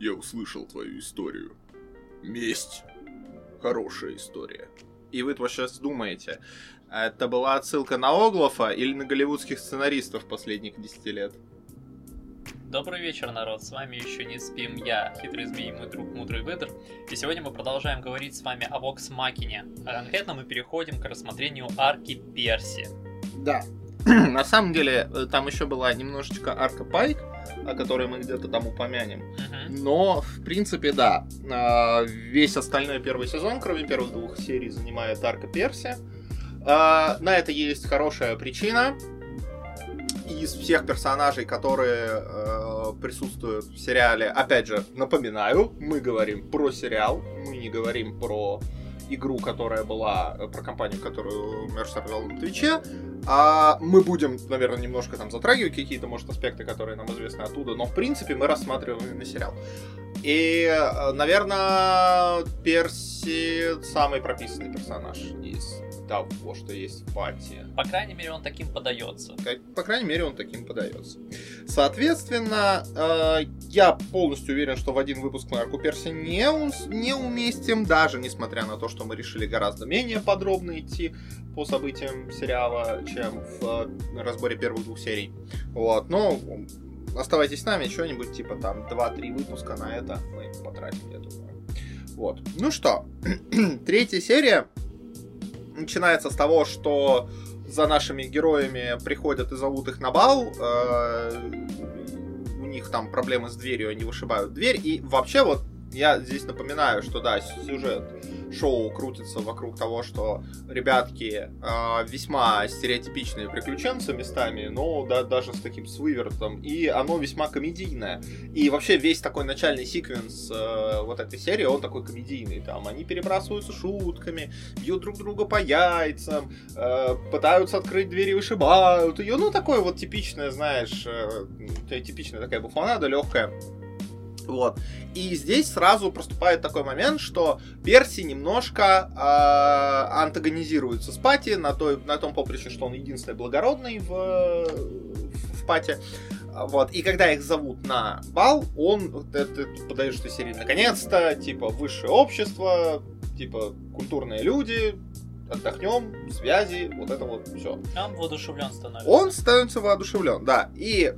я услышал твою историю. Месть. Хорошая история. И вы вот сейчас думаете, это была отсылка на Оглофа или на голливудских сценаристов последних 10 лет? Добрый вечер, народ, с вами еще не спим я, хитрый змей, мой друг Мудрый Выдр, и сегодня мы продолжаем говорить с вами о Вокс Макине, а конкретно мы переходим к рассмотрению арки Перси. Да, на самом деле э, там еще была немножечко арка Пайк, о которой мы где-то там упомянем, Мгм. Но в принципе да, а, весь остальной первый сезон, кроме первых двух серий, занимает арка Перси. А, На это есть хорошая причина. Из всех персонажей, которые э, присутствуют в сериале, опять же, напоминаю, мы говорим про сериал, мы не говорим про игру, которая была, э, про компанию, которую Мерсер вел на Твиче. А мы будем, наверное, немножко там затрагивать какие-то, может, аспекты, которые нам известны оттуда, но в принципе мы рассматриваем именно сериал. И, э, наверное, Перси самый прописанный персонаж из того, что есть в пати. По крайней мере, он таким подается. Как- По крайней мере, он таким подается. Соответственно, э, я полностью уверен, что в один выпуск мы арку Перси не, не уместим, даже несмотря на то, что мы решили гораздо менее подробно идти по событиям сериала, чем в э, разборе первых двух серий. Вот, но оставайтесь с нами, что-нибудь типа там 2-3 выпуска на это мы потратим, я думаю. Вот. Ну что, третья серия начинается с того, что за нашими героями приходят и зовут их на бал. э, У них там проблемы с дверью, они вышибают дверь. И вообще вот я здесь напоминаю, что да, сюжет шоу крутится вокруг того, что ребятки э, весьма стереотипичные приключенцы местами, но да, даже с таким с вывертом, и оно весьма комедийное. И вообще весь такой начальный секвенс э, вот этой серии, он такой комедийный. Там они перебрасываются шутками, бьют друг друга по яйцам, э, пытаются открыть двери, вышибают ее. Ну, такое вот типичное, знаешь, э, типичная такая буфонада легкая. Вот. И здесь сразу проступает такой момент, что Перси немножко э, антагонизируется с Пати на, той, на том поприще, что он единственный благородный в, в Пати. Вот. И когда их зовут на бал, он подает, что серии наконец-то, типа, высшее общество, типа, культурные люди, отдохнем, связи, вот это вот все. Он воодушевлен становится. Он становится воодушевлен, да. И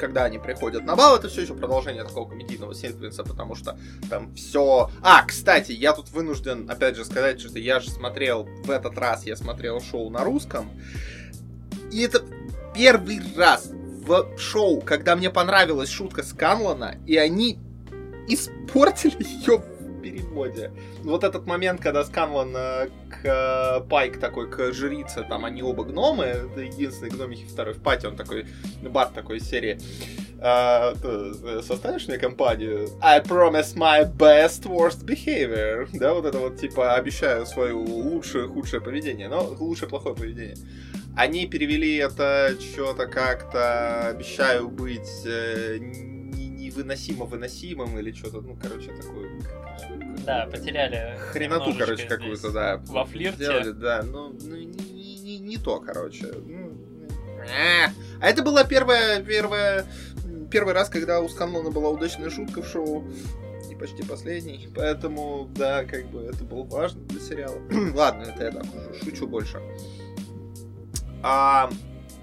когда они приходят на бал, это все еще продолжение такого комедийного секвенса, потому что там все... А, кстати, я тут вынужден, опять же, сказать, что я же смотрел, в этот раз я смотрел шоу на русском, и это первый раз в шоу, когда мне понравилась шутка Сканлана, и они испортили ее переводе. Вот этот момент, когда Сканлан э, к э, Пайк такой, к жрице, там они оба гномы, это единственный гномихи второй в пати, он такой, Барт такой из серии, «А, составишь мне компанию? I promise my best worst behavior. Да, вот это вот, типа, обещаю свое лучшее, худшее поведение, но лучшее, плохое поведение. Они перевели это что-то как-то, обещаю быть невыносимо выносимым или что-то, ну, короче, такое. Да, потеряли Хреноту, короче, какую-то, да. Во флирте. Сделали, да, ну, ну, не, не- не- то, короче. Ну, э. А это была первая, первая, первый раз, когда у Сканлона была удачная шутка в шоу. И почти последний. Поэтому, да, как бы это было важно для сериала. Ладно, это я так шу- шучу больше. А,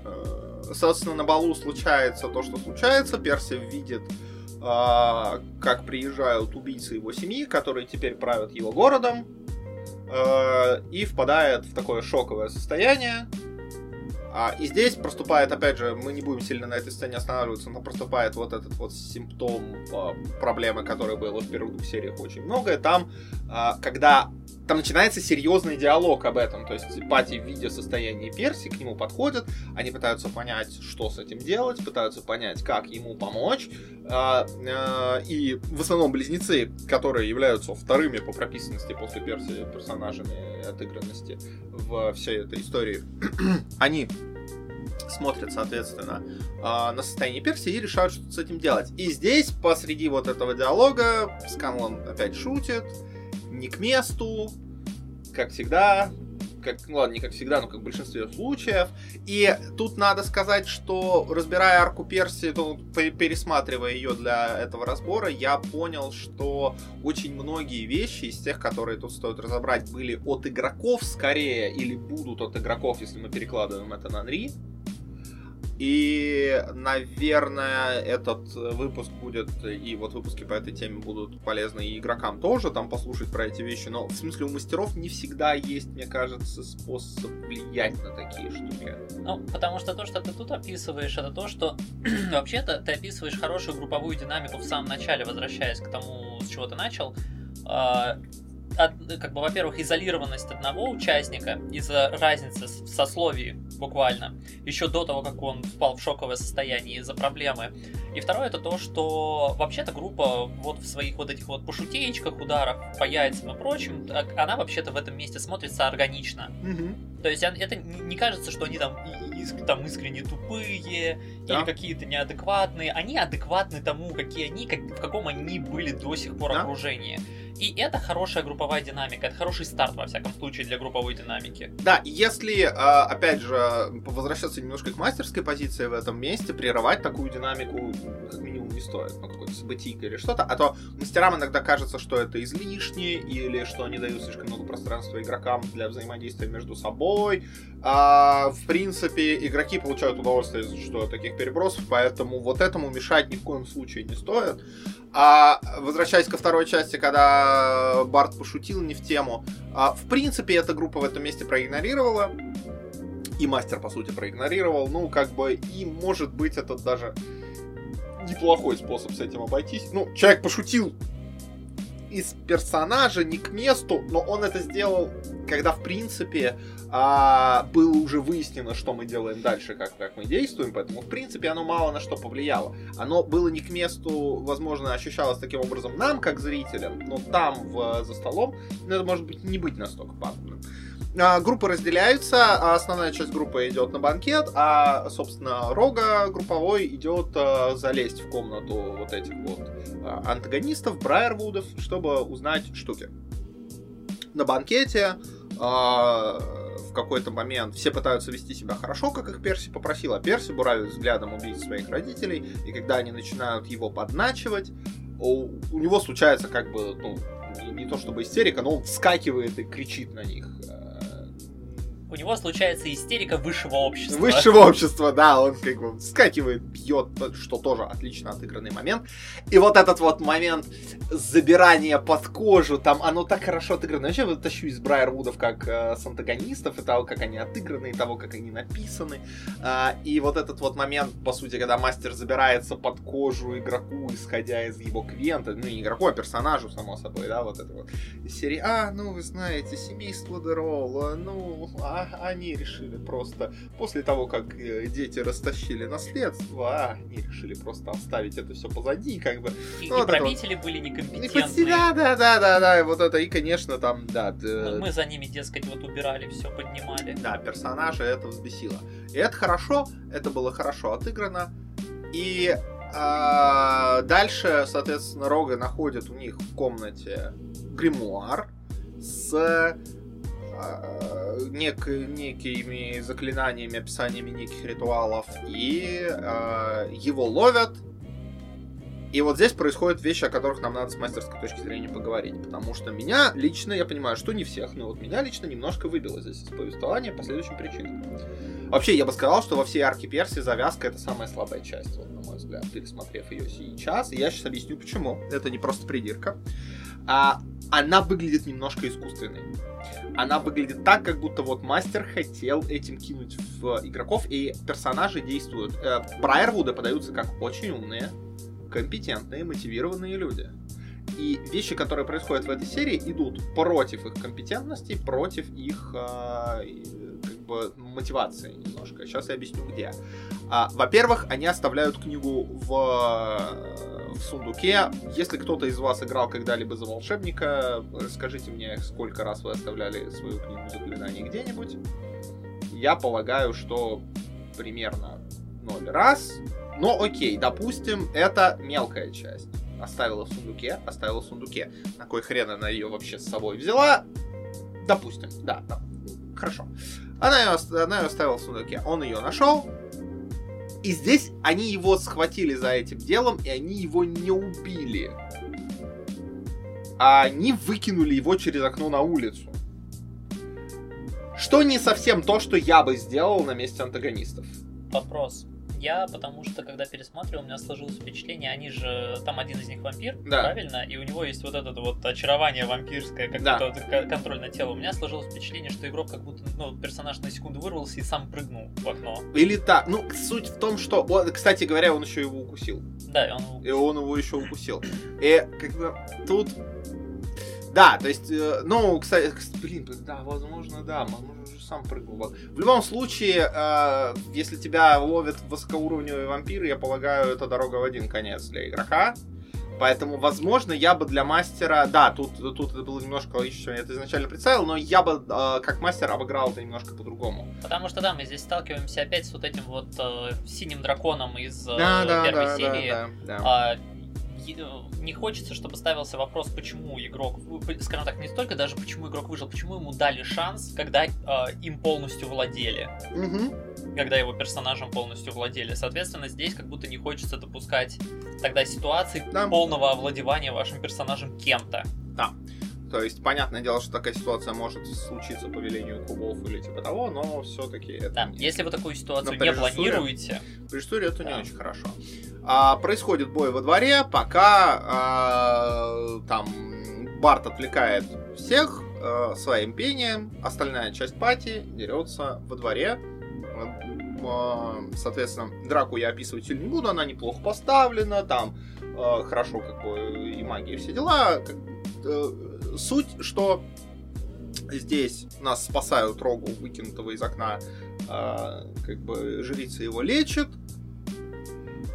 э, собственно, на балу случается то, что случается. Перси видит, а, как приезжают убийцы его семьи, которые теперь правят его городом. э, И впадает в такое шоковое состояние. А, и здесь проступает, опять же, мы не будем сильно на этой сцене останавливаться, но проступает вот этот вот симптом а, проблемы, которая была в первых двух сериях очень многое. Там, а, когда там начинается серьезный диалог об этом. То есть Пати, видя состояние Перси, к нему подходят, они пытаются понять, что с этим делать, пытаются понять, как ему помочь. А, а, И в основном близнецы, которые являются вторыми по прописанности после Перси персонажами отыгранности в всей этой истории, они смотрят, соответственно, а, на состояние Перси и решают, что с этим делать. И здесь, посреди вот этого диалога, Сканлан опять шутит, не к месту, как всегда, как, ну ладно, не как всегда, но как в большинстве случаев. И тут надо сказать, что разбирая арку Перси, то, пересматривая ее для этого разбора, я понял, что очень многие вещи из тех, которые тут стоит разобрать, были от игроков скорее, или будут от игроков, если мы перекладываем это на Нри. И, наверное, этот выпуск будет, и вот выпуски по этой теме будут полезны и игрокам тоже, там послушать про эти вещи, но в смысле у мастеров не всегда есть, мне кажется, способ влиять на такие штуки. Ну, потому что то, что ты тут описываешь, это то, что вообще-то ты описываешь хорошую групповую динамику в самом начале, возвращаясь к тому, с чего ты начал. От, как бы, во-первых, изолированность одного участника из-за разницы в сословии буквально, еще до того, как он впал в шоковое состояние из-за проблемы. И второе, это то, что вообще-то группа вот в своих вот этих вот пошутеечках, ударах по яйцам и прочим, она вообще-то в этом месте смотрится органично. Угу. То есть это не кажется, что они там, иск, там искренне тупые да. или какие-то неадекватные. Они адекватны тому, какие они, как, в каком они были до сих пор да. окружении. И это хорошая групповая динамика, это хороший старт, во всяком случае, для групповой динамики. Да, если, а, опять же, возвращаться немножко к мастерской позиции в этом месте, прерывать такую динамику как минимум не стоит, ну, какой-то событийка или что-то, а то мастерам иногда кажется, что это излишне, или что они дают слишком много пространства игрокам для взаимодействия между собой. А, в принципе, игроки получают удовольствие что таких перебросов, поэтому вот этому мешать ни в коем случае не стоит. А возвращаясь ко второй части, когда Барт пошутил не в тему, а, в принципе, эта группа в этом месте проигнорировала. И мастер, по сути, проигнорировал. Ну, как бы, и может быть, это даже неплохой способ с этим обойтись. Ну, человек пошутил из персонажа не к месту, но он это сделал, когда, в принципе, а, было уже выяснено, что мы делаем дальше, как, как мы действуем, поэтому, в принципе, оно мало на что повлияло. Оно было не к месту, возможно, ощущалось таким образом нам, как зрителям, но там, в, за столом, ну, это может быть не быть настолько пагубным. А, группы разделяются, а основная часть группы идет на банкет, а, собственно, Рога групповой идет а, залезть в комнату вот этих вот а, антагонистов, Брайервудов, чтобы узнать штуки. На банкете в какой-то момент все пытаются вести себя хорошо, как их Перси попросил, а Перси буравит взглядом убить своих родителей, и когда они начинают его подначивать, у, у него случается как бы, ну, не то чтобы истерика, но он вскакивает и кричит на них у него случается истерика высшего общества. Высшего общества, да, он как бы вскакивает, бьет, что тоже отлично отыгранный момент. И вот этот вот момент забирания под кожу, там оно так хорошо отыграно. Вообще вот тащу из Брайервудов как э, с антагонистов, и того, как они отыграны, и того, как они написаны. Э, и вот этот вот момент, по сути, когда мастер забирается под кожу игроку, исходя из его квента, ну не игроку, а персонажу, само собой, да, вот это вот. Из серии, а, ну вы знаете, семейство Деролла, ну, а а они решили просто, после того, как э, дети растащили наследство, а они решили просто оставить это все позади, как бы. И, ну, и правители вот. были некомпетентны. Да, да, да, да, да, и вот это, и, конечно, там, да. Мы, мы за ними, дескать, вот убирали, все поднимали. Да, персонажа это взбесило. И это хорошо, это было хорошо отыграно, и а, дальше, соответственно, Рога находит у них в комнате гримуар с нек, некими заклинаниями, описаниями неких ритуалов, и э, его ловят. И вот здесь происходят вещи, о которых нам надо с мастерской точки зрения поговорить. Потому что меня лично, я понимаю, что не всех, но вот меня лично немножко выбило здесь из повествования по следующим причинам. Вообще, я бы сказал, что во всей арке Персии завязка это самая слабая часть, вот, на мой взгляд, пересмотрев ее сейчас. И я сейчас объясню, почему. Это не просто придирка. А, она выглядит немножко искусственной она выглядит так, как будто вот мастер хотел этим кинуть в игроков, и персонажи действуют. Э, Брайервуды подаются как очень умные, компетентные, мотивированные люди. И вещи, которые происходят в этой серии, идут против их компетентности, против их э, как бы мотивации немножко. Сейчас я объясню где. А, во-первых, они оставляют книгу в в сундуке. Если кто-то из вас играл когда-либо за волшебника, скажите мне, сколько раз вы оставляли свою книгу заклинаний где-нибудь. Я полагаю, что примерно 0 раз. Но окей, допустим, это мелкая часть. Оставила в сундуке, оставила в сундуке. На кой хрен она ее вообще с собой взяла? Допустим, да, да Хорошо. Она ее, она ее оставила в сундуке. Он ее нашел. И здесь они его схватили за этим делом, и они его не убили. А они выкинули его через окно на улицу. Что не совсем то, что я бы сделал на месте антагонистов. Вопрос. Я, потому что, когда пересматривал, у меня сложилось впечатление, они же, там один из них вампир, Да. правильно? И у него есть вот это вот очарование вампирское, как Да. будто контроль над телом. У меня сложилось впечатление, что игрок как будто, ну, персонаж на секунду вырвался и сам прыгнул в окно. Или так. Ну, суть в том, что... он- кстати говоря, он еще его укусил. Да, и он... И он его еще укусил. И как бы тут... Да, то есть, э, ну, кстати, кс- блин, да, возможно, да, возможно, уже сам прыгнул. В любом случае, э, если тебя ловят высокоуровневые вампиры, я полагаю, это дорога в один конец для игрока. Поэтому, возможно, я бы для мастера... Да, тут, тут это было немножко логичнее, чем я это изначально представил, но я бы, э, как мастер, обыграл это немножко по-другому. Потому что, да, мы здесь сталкиваемся опять с вот этим вот э, синим драконом из э, Да, да, первой да, серии. да, да, да. Э, не хочется, чтобы ставился вопрос, почему игрок, скажем так, не столько даже почему игрок выжил, почему ему дали шанс, когда э, им полностью владели, Мгм. когда его персонажем полностью владели. Соответственно, здесь как будто не хочется допускать тогда ситуации Да. полного овладевания вашим персонажем кем-то. То есть, понятное дело, что такая ситуация может случиться по велению клубов или типа того, но все-таки это Да, не- если вы такую ситуацию Но не режиссуре- планируете, При истории это не Да. очень хорошо. А, происходит бой во дворе, пока а, там Барт отвлекает всех а, своим пением, остальная часть пати дерется во дворе. Соответственно, драку я описывать сильно не буду, она неплохо поставлена, там хорошо как бы и магия, и все дела. Э, Суть, что здесь нас спасают Рогу, выкинутого из окна, как бы жрица его лечит.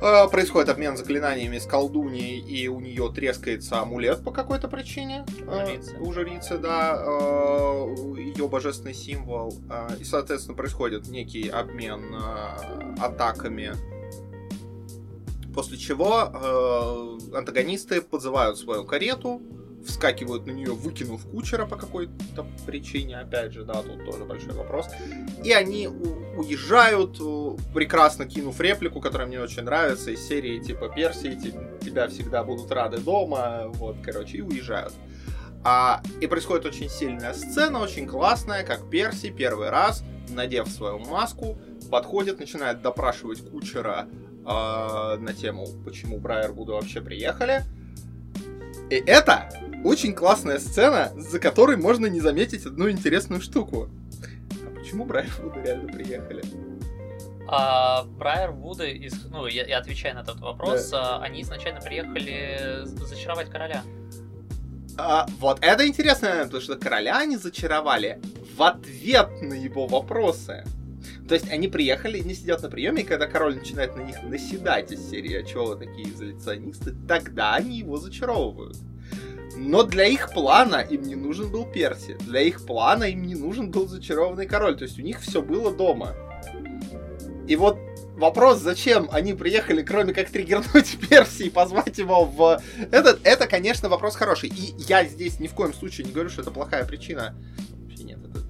А, Происходит обмен заклинаниями с колдуньей, и у нее трескается амулет по какой-то причине. А, Жрицы. У жрицы, да. Ее божественный символ. И, соответственно, происходит некий обмен атаками. После чего э, антагонисты подзывают свою карету, вскакивают на нее, выкинув кучера по какой-то причине, опять же, да, тут тоже большой вопрос. И они уезжают, э, прекрасно кинув реплику, которая мне очень нравится, из серии типа Персии, тебя всегда будут рады дома, вот, короче, и уезжают. А, и происходит очень сильная сцена, очень классная, как Перси первый раз, надев свою маску, подходит, начинает допрашивать кучера а, на тему, почему Брайервуды вообще приехали. И это очень классная сцена, за которой можно не заметить одну интересную штуку. А почему Брайервуды реально приехали? А Брайер Вуды, из, ну, я, я отвечаю на этот вопрос, а, они изначально приехали зачаровать короля. А, вот это интересно, потому что короля они зачаровали в ответ на его вопросы. То есть они приехали, не сидят на приеме, и когда король начинает на них наседать из серии, а чего вы такие изоляционисты, тогда они его зачаровывают. Но для их плана им не нужен был Перси. Для их плана им не нужен был зачарованный король. То есть у них все было дома. И вот вопрос, зачем они приехали, кроме как триггернуть Перси и позвать его в... Этот, это, конечно, вопрос хороший. И я здесь ни в коем случае не говорю, что это плохая причина.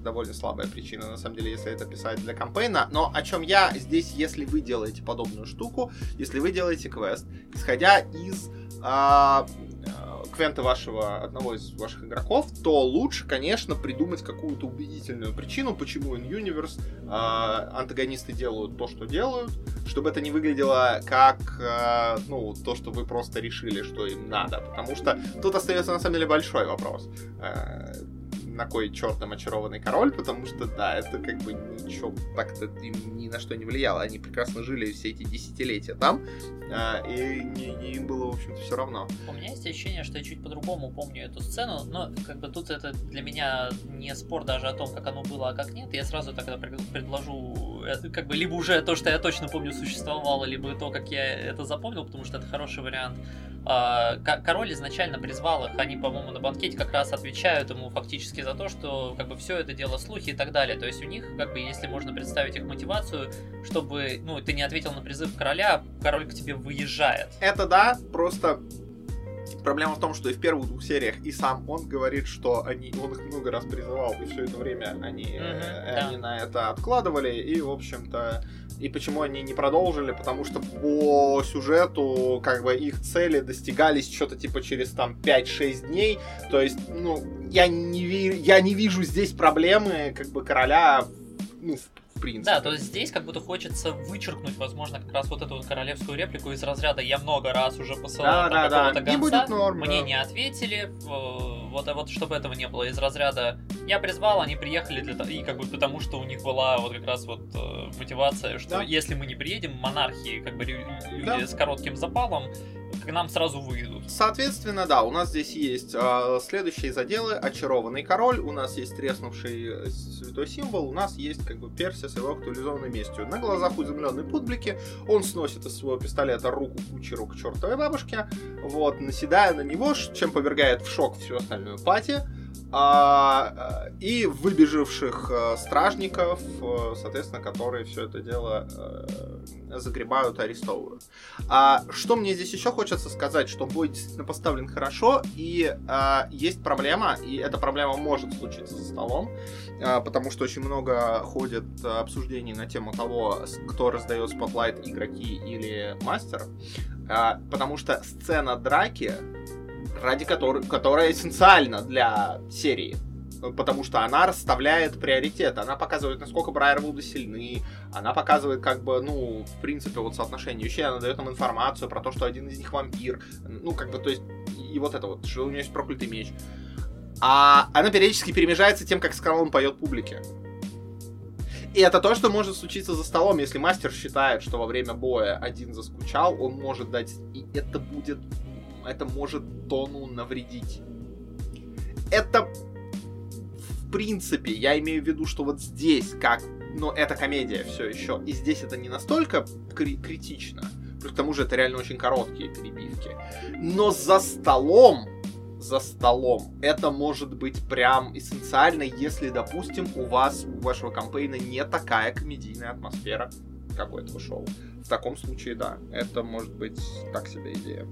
Довольно слабая причина, на самом деле, если это писать для кампейна. Но о чем я здесь, если вы делаете подобную штуку, если вы делаете квест, исходя из а, а, квента вашего, одного из ваших игроков, то лучше, конечно, придумать какую-то убедительную причину, почему in Universe а, антагонисты делают то, что делают, чтобы это не выглядело как, а, ну, то, что вы просто решили, что им надо. Потому что тут остается, на самом деле, большой вопрос. А, на кой черт им очарованный король, потому что, да, это как бы ничего так-то им ни на что не влияло. Они прекрасно жили все эти десятилетия там, а, и им было, в общем-то, все равно. У меня есть ощущение, что я чуть по-другому помню эту сцену, но как бы тут это для меня не спор даже о том, как оно было, а как нет. Я сразу тогда пред- предложу, э, как бы либо уже то, что я точно помню, существовало, либо то, как я это запомнил, потому что это хороший вариант. А, ко- Король изначально призвал их, они, по-моему, на банкете как раз отвечают ему фактически за то, что как бы все это дело слухи и так далее. То есть у них, как бы, если можно представить их мотивацию, чтобы, ну, ты не ответил на призыв короля, король к тебе выезжает. Это да, просто проблема в том, что и в первых двух сериях и сам он говорит, что они, он их много раз призывал, и все это время они, э, да. они на это откладывали, и, в общем-то, и почему они не продолжили, потому что по сюжету, как бы, их цели достигались что-то типа через там 5-6 дней, то есть, ну, я не, ви- я не вижу здесь проблемы, как бы, короля, ну, в принципе. Да, то есть здесь как будто хочется вычеркнуть, возможно, как раз вот эту вот королевскую реплику из разряда «я много раз уже посылал Да, да, да. гонца, будет норм, мне да. не ответили, э, вот, а вот чтобы этого не было из разряда «я призвал, они приехали для того», и как бы потому что у них была вот как раз вот э, мотивация, что Да. если мы не приедем, монархии, как бы люди Да. с коротким запалом, к нам сразу выйдут. Соответственно, да, у нас здесь есть э, следующие заделы. Очарованный король, у нас есть треснувший святой символ, у нас есть как бы Персия с его актуализованной местью. На глазах у изумленной публики он сносит из своего пистолета руку кучеру к чертовой бабушке, вот, наседая на него, чем повергает в шок всю остальную пати. А, э, и выбежавших э, стражников, э, соответственно, которые все это дело загребают, арестовывают. А, что мне здесь еще хочется сказать, что бой действительно поставлен хорошо, и а, есть проблема, и эта проблема может случиться за столом, а, потому что очень много ходит обсуждений на тему того, кто раздает spotlight, игроки или мастер, А, потому что сцена драки, ради которой, которая эссенциальна для серии, потому что она расставляет приоритеты, она показывает, насколько Брайервуды сильны, она показывает, как бы, ну, в принципе, вот соотношение вещей, она дает нам информацию про то, что один из них вампир, ну, как бы, то есть, и вот это вот, что у нее есть проклятый меч. А она периодически перемежается тем, как Скалон поет публике. И это то, что может случиться за столом, если мастер считает, что во время боя один заскучал, он может дать, и это будет, это может тону навредить. Это в принципе, я имею в виду, что вот здесь, как, ну, это комедия все еще, и здесь это не настолько кри- критично, к тому же это реально очень короткие перебивки, но за столом, за столом, это может быть прям эссенциально, если, допустим, у вас, у вашего кампейна не такая комедийная атмосфера, как у этого шоу. В таком случае, да, это может быть так себе идея.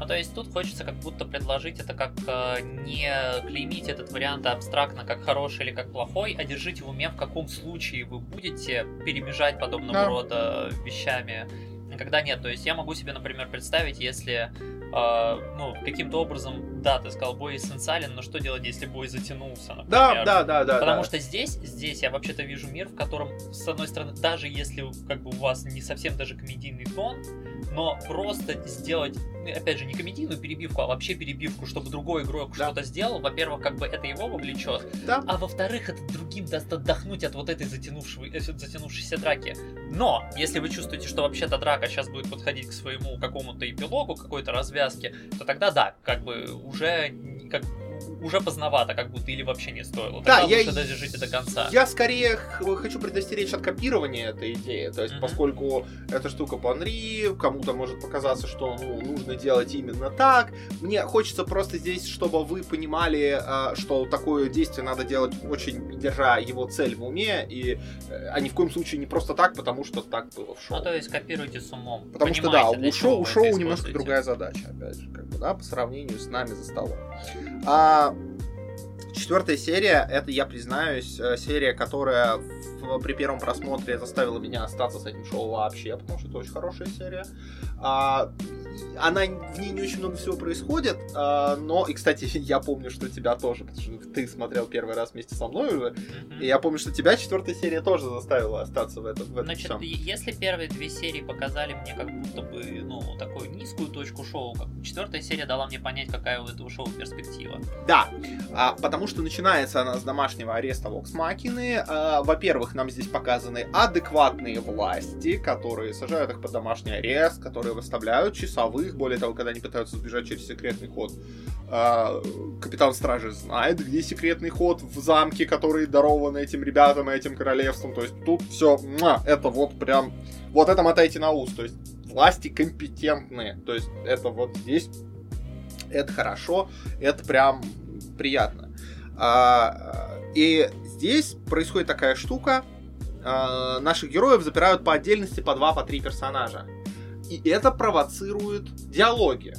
Ну, то есть тут хочется как будто предложить это как э, не клеймить этот вариант абстрактно как хороший или как плохой, а держите в уме, в каком случае вы будете перемежать подобного Да. рода вещами, когда нет. То есть я могу себе, например, представить, если э, ну, каким-то образом, да, ты сказал, бой эссенциален, но что делать, если бой затянулся, например? Да, да, да, да. Потому да. что здесь, здесь я вообще-то вижу мир, в котором, с одной стороны, даже если как бы у вас не совсем даже комедийный тон, но просто сделать, ну, опять же, не комедийную перебивку, а вообще перебивку, чтобы другой игрок Да. что-то сделал, во-первых, как бы это его вовлечет, Да. а во-вторых, это другим даст отдохнуть от вот этой э, затянувшейся драки. Но, если вы чувствуете, что вообще-то драка сейчас будет подходить к своему какому-то эпилогу, какой-то развязке, то тогда да, как бы уже как уже поздновато, как будто или вообще не стоило. Да, Тогда я- лучше дожижите до конца. Я скорее хочу предостеречь от копирования этой идеи. То есть, Мгм. поскольку эта штука по Unreal, кому-то может показаться, что ну, нужно делать именно так. Мне хочется просто здесь, чтобы вы понимали, а, что такое действие надо делать очень держа его цель в уме, и, э, а ни в коем случае не просто так, потому что так было в шоу. Ну, то есть копируйте с умом. Потому что да, Понимаете, у шоу, у шоу немножко другая задача, опять же, как бы, да, по сравнению с нами за столом. А, четвертая серия, это, я признаюсь, э, серия, которая при первом просмотре заставила меня остаться с этим шоу вообще, потому что это очень хорошая серия. А, она, в ней не очень много всего происходит, а, но, и, кстати, я помню, что тебя тоже, потому что ты смотрел первый раз вместе со мной уже, Мгм. и я помню, что тебя четвертая серия тоже заставила остаться в этом, в этом Значит, всем. если первые две серии показали мне как будто бы, ну, такую низкую точку шоу, как четвертая серия дала мне понять, какая у этого шоу перспектива. Да, а, потому что начинается она с домашнего ареста Вокс Макины. А, во-первых, нам здесь показаны адекватные власти, которые сажают их под домашний арест, которые выставляют часовых. Более того, когда они пытаются сбежать через секретный ход, а, капитан стражи знает, где секретный ход в замке, который дарован этим ребятам и этим королевством. То есть тут все, это вот прям, вот это мотайте на ус. То есть власти компетентные. То есть это вот здесь, это хорошо это прям приятно. А, и здесь происходит такая штука. а, наших героев запирают по отдельности по два, по три персонажа. И это провоцирует диалоги.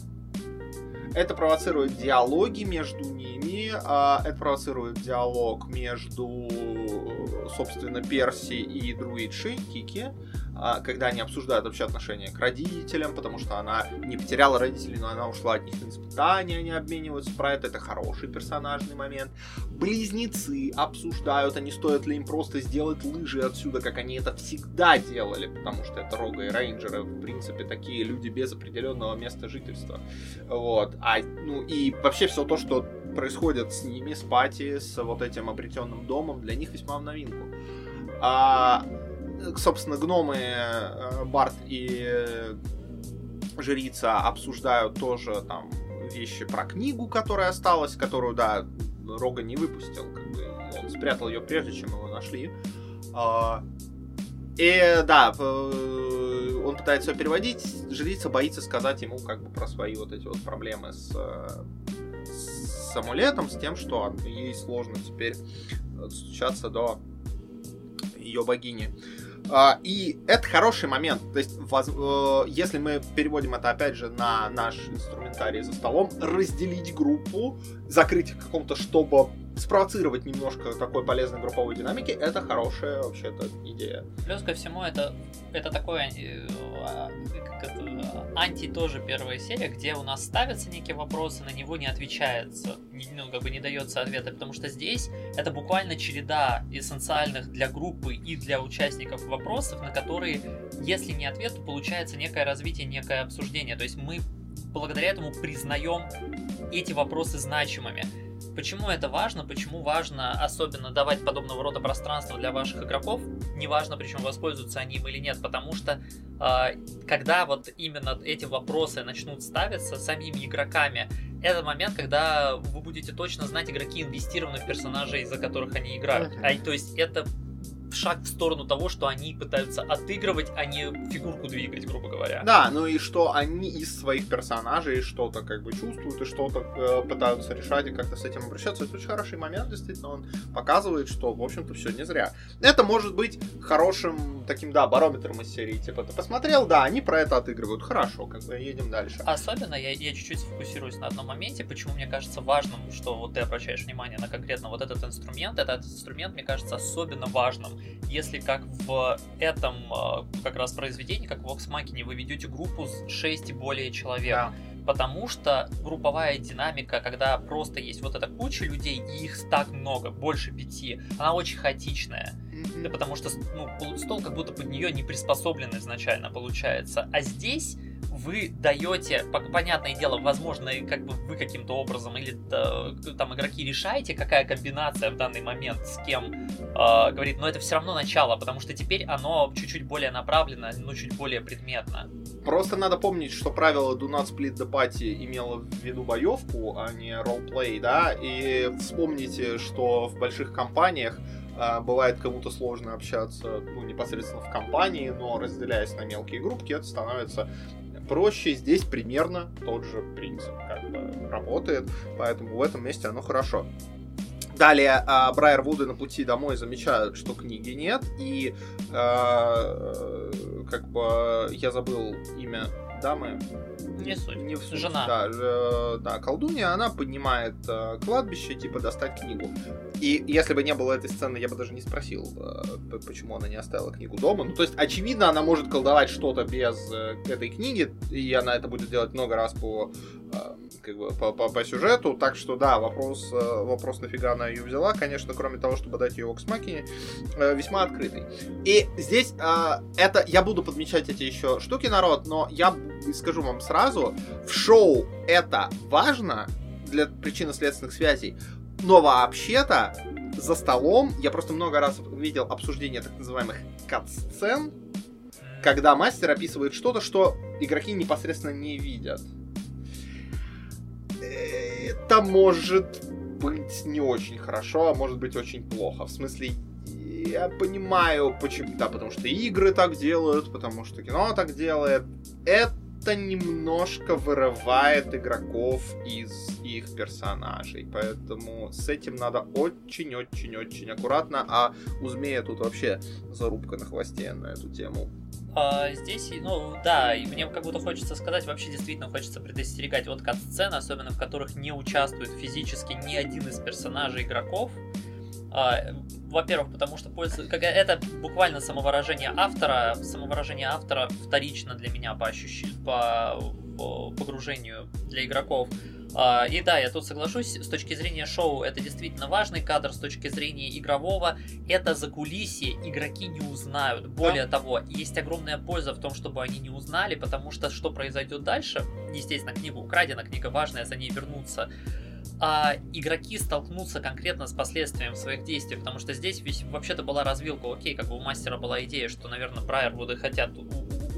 Это провоцирует диалоги между ними, а, это провоцирует диалог между, собственно, Перси и Друидши, Кики, когда они обсуждают вообще отношения к родителям, потому что она не потеряла родителей, но она ушла от них на испытания, они обмениваются про это, это хороший персонажный момент. Близнецы обсуждают, а не стоит ли им просто сделать лыжи отсюда, как они это всегда делали, потому что это Рога и Рейнджеры, в принципе, такие люди без определенного места жительства. Вот. А, ну и вообще все то, что происходит с ними, с Пати, с вот этим обретенным домом, для них весьма в новинку. А, собственно, гномы э, Барт и жрица обсуждают тоже там вещи про книгу, которая осталась, которую, да, Рога не выпустил, как бы он спрятал ее прежде, чем его нашли. А, и да, он пытается ее переводить, жрица боится сказать ему как бы про свои вот эти вот проблемы с, с амулетом, с тем, что ей сложно теперь достучаться до ее богини. А, и это хороший момент. То есть, э, если мы переводим это опять же на наш инструментарий за столом, разделить группу, закрыть их каком-то, чтобы спровоцировать немножко такой полезной групповой динамики, это хорошая вообще-то идея. Плюс ко всему, это, это такое э, а, это, анти тоже первая серия, где у нас ставятся некие вопросы, на него не отвечается, ну, как бы не дается ответа, потому что здесь это буквально череда эссенциальных для группы и для участников вопросов, на которые, если не ответ, то получается некое развитие, некое обсуждение. То есть мы благодаря этому признаем эти вопросы значимыми. Почему это важно? Почему важно особенно давать подобного рода пространство для ваших игроков? Неважно, причем воспользуются они им или нет, потому что э, когда вот именно эти вопросы начнут ставиться самими игроками, это момент, когда вы будете точно знать, игроки инвестированы в персонажей, за которых они играют. А, то есть это шаг в сторону того, что они пытаются отыгрывать, а не фигурку двигать, грубо говоря. Да, ну и что они из своих персонажей что-то как бы чувствуют и что-то э, пытаются решать и как-то с этим обращаться. Это очень хороший момент, действительно, он показывает, что, в общем-то, все не зря. Это может быть хорошим таким, да, барометром из серии, типа, ты посмотрел, да, они про это отыгрывают, хорошо, как бы едем дальше. Особенно я, я чуть-чуть сфокусируюсь на одном моменте, почему мне кажется важным, что вот ты обращаешь внимание на конкретно вот этот инструмент, этот инструмент, мне кажется, особенно важным если как в этом а, как раз произведении, как в Vox Machina, вы ведете группу с 6 и более человек. Да. Потому что групповая динамика, когда просто есть вот эта куча людей, и их так много, больше пяти, она очень хаотичная. Mm-hmm. Да, потому что ну, стол как будто под нее не приспособлен изначально получается. А здесь вы даете, понятное дело, возможно, как бы вы каким-то образом или там игроки решаете, какая комбинация в данный момент с кем э, говорит, но это все равно начало, потому что теперь оно чуть-чуть более направлено, ну чуть более предметно. Просто надо помнить, что правило Do Not Split the Party имело в виду боевку, а не ролплей, да, и вспомните, что в больших компаниях а, бывает кому-то сложно общаться ну, непосредственно в компании, но разделяясь на мелкие группки, это становится проще. Здесь примерно тот же принцип как бы работает, поэтому в этом месте оно хорошо. Далее э, Брайер Вуды на пути домой замечают, что книги нет, и э, как бы я забыл имя дамы. Не суть. Не в суть. Жена. Да, э, да, колдунья, она поднимает э, кладбище, типа, достать книгу. И если бы не было этой сцены, я бы даже не спросил, э, почему она не оставила книгу дома. Ну, то есть, очевидно, она может колдовать что-то без э, этой книги, и она это будет делать много раз по как бы по, по, по сюжету, так что да, вопрос, э, вопрос нафига она ее взяла, конечно, кроме того, чтобы дать ее Оксмакине, э, весьма открытый. И здесь э, это, я буду подмечать эти еще штуки, народ, но я скажу вам сразу, в шоу это важно для причинно-следственных связей, но вообще-то за столом я просто много раз видел обсуждение так называемых кат-сцен, когда мастер описывает что-то, что игроки непосредственно не видят. Это может быть не очень хорошо, а может быть очень плохо. В смысле, я понимаю, почему. Да, потому что игры так делают, потому что кино так делает. Это немножко вырывает игроков из их персонажей. Поэтому с этим надо очень-очень-очень аккуратно. А у Змея тут вообще зарубка на хвосте на эту тему А, здесь, ну да, и мне как будто хочется сказать, вообще действительно хочется предостерегать от кат-сцен, особенно в которых не участвует физически ни один из персонажей игроков. А, во-первых, потому что как, это буквально самовыражение автора, самовыражение автора вторично для меня по ощущению, по, по погружению для игроков. А, и да, я тут соглашусь, с точки зрения шоу это действительно важный кадр, с точки зрения игрового это за кулисье игроки не узнают. Более да. того, есть огромная польза в том, чтобы они не узнали, потому что что произойдет дальше, естественно, книга украдена, книга важная, за ней вернуться а игроки столкнутся конкретно с последствием своих действий, потому что здесь вообще-то была развилка, окей, как бы у мастера была идея, что, наверное, Брайервуды хотят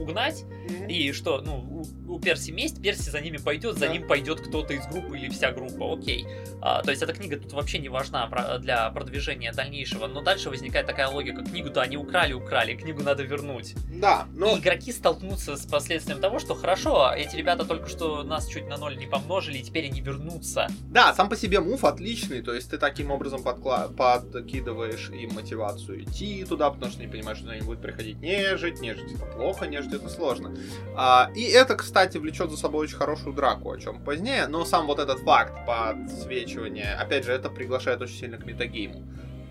угнать, mm-hmm. и что, ну, у, у Перси месть, Перси за ними пойдет, за да. ним пойдет кто-то из группы или вся группа, окей. А, то есть эта книга тут вообще не важна для продвижения дальнейшего, но дальше возникает такая логика, книгу-то они украли, украли, книгу надо вернуть. Да, но... И игроки столкнутся с последствием того, что хорошо, эти ребята только что нас чуть на ноль не помножили, и теперь они вернутся. Да, сам по себе мув отличный, то есть ты таким образом подкла... подкидываешь им мотивацию идти туда, потому что не понимаешь, что они будут приходить нежить, нежить это плохо, нежить это сложно. А, и это, кстати, влечет за собой очень хорошую драку, о чем позднее, но сам вот этот факт подсвечивания, опять же, это приглашает очень сильно к метагейму.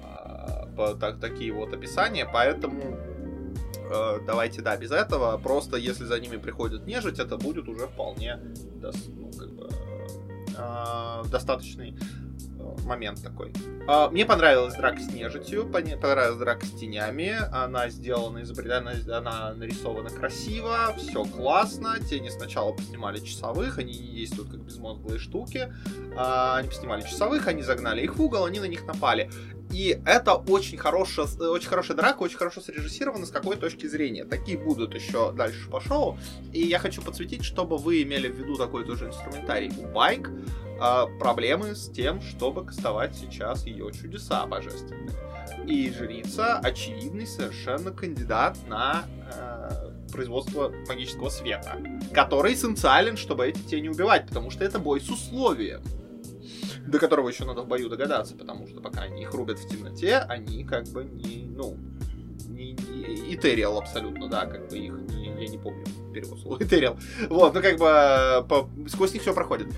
А, так, такие вот описания, поэтому э, давайте, да, без этого. Просто если за ними приходит нежить, это будет уже вполне ну, как бы, э, достаточный момент такой. А, мне понравилась драка с нежитью, понравилась драка с тенями. Она сделана, изобретена, она нарисована красиво, все классно. Тени сначала поснимали часовых, они не действуют как безмозглые штуки. А, они поснимали часовых, они загнали их в угол, они на них напали. И это очень хорошая, очень хорошая драка, очень хорошо срежиссирована с какой точки зрения. Такие будут еще дальше по шоу. И я хочу подсветить, чтобы вы имели в виду такой тоже инструментарий. У Байк э, проблемы с тем, чтобы кастовать сейчас ее чудеса божественные. И жрица очевидный совершенно кандидат на э, производство магического света, который эссенциален, чтобы эти тени убивать, потому что это бой с условием до которого еще надо в бою догадаться, потому что пока они их рубят в темноте, они как бы не, ну, не, не Итериал абсолютно, да, как бы их, не, я не помню перевод слова Итериал. Вот, ну как бы по, сквозь них все проходит.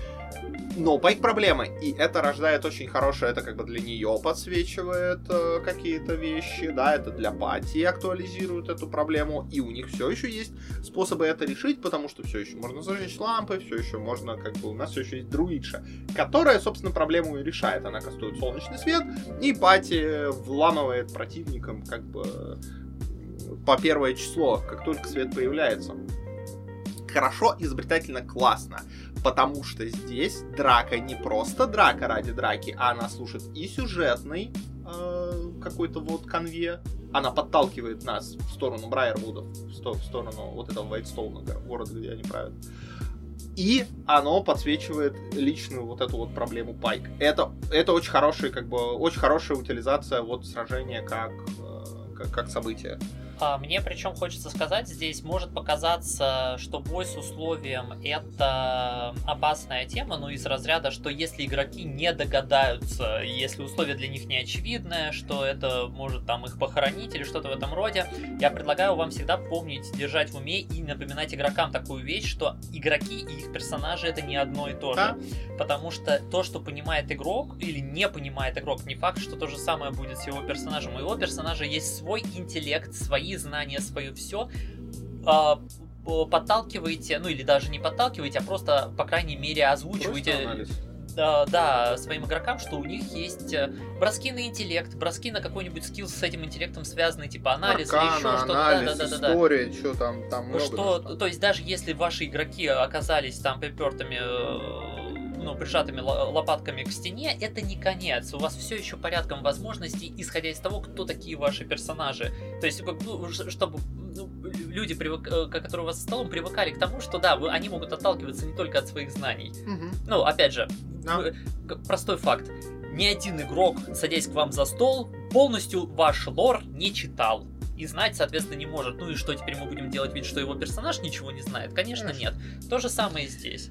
Но Пайк проблема, и это рождает очень хорошее, это как бы для нее подсвечивает э, какие-то вещи, да, это для Пати актуализирует эту проблему, и у них все еще есть способы это решить, потому что все еще можно зажечь лампы, все еще можно, как бы, у нас все еще есть друидша, которая, собственно, проблему и решает. Она кастует солнечный свет, и Пати вламывает противникам, как бы, по первое число, как только свет появляется хорошо, изобретательно, классно. Потому что здесь драка не просто драка ради драки, а она служит и сюжетной э, какой-то вот конве. Она подталкивает нас в сторону Брайервудов, в, сто, в сторону вот этого Вайтстоуна, города, где они правят. И оно подсвечивает личную вот эту вот проблему Пайк. Это, это очень хорошая, как бы, очень хорошая утилизация вот сражения как, э, как, как события. Мне причем хочется сказать, здесь может показаться, что бой с условием это опасная тема, ну из разряда, что если игроки не догадаются, если условие для них не очевидное, что это может там их похоронить или что-то в этом роде, я предлагаю вам всегда помнить, держать в уме и напоминать игрокам такую вещь, что игроки и их персонажи это не одно и то же. Потому что то, что понимает игрок или не понимает игрок, не факт, что то же самое будет с его персонажем. У его персонажа есть свой интеллект, свои свои знания, свое все, а, подталкиваете, ну или даже не подталкиваете, а просто, по крайней мере, озвучиваете да, да, своим игрокам, что у них есть э, броски на интеллект, броски на какой-нибудь скилл с этим интеллектом связанный, типа анализ Аркана, или еще что-то. Да, да, да, да, история, да. что там, там много. Что, то есть даже если ваши игроки оказались там припертыми э, ну, прижатыми лопатками к стене, это не конец. У вас все еще порядком возможностей, исходя из того, кто такие ваши персонажи. То есть, ну, чтобы ну, люди, привык, э, которые у вас за столом, привыкали к тому, что да, вы, они могут отталкиваться не только от своих знаний. Угу. Ну, опять же, no. простой факт. Ни один игрок, садясь к вам за стол, полностью ваш лор не читал и знать, соответственно, не может. Ну и что, теперь мы будем делать вид, что его персонаж ничего не знает? Конечно, Конечно. нет. То же самое и здесь.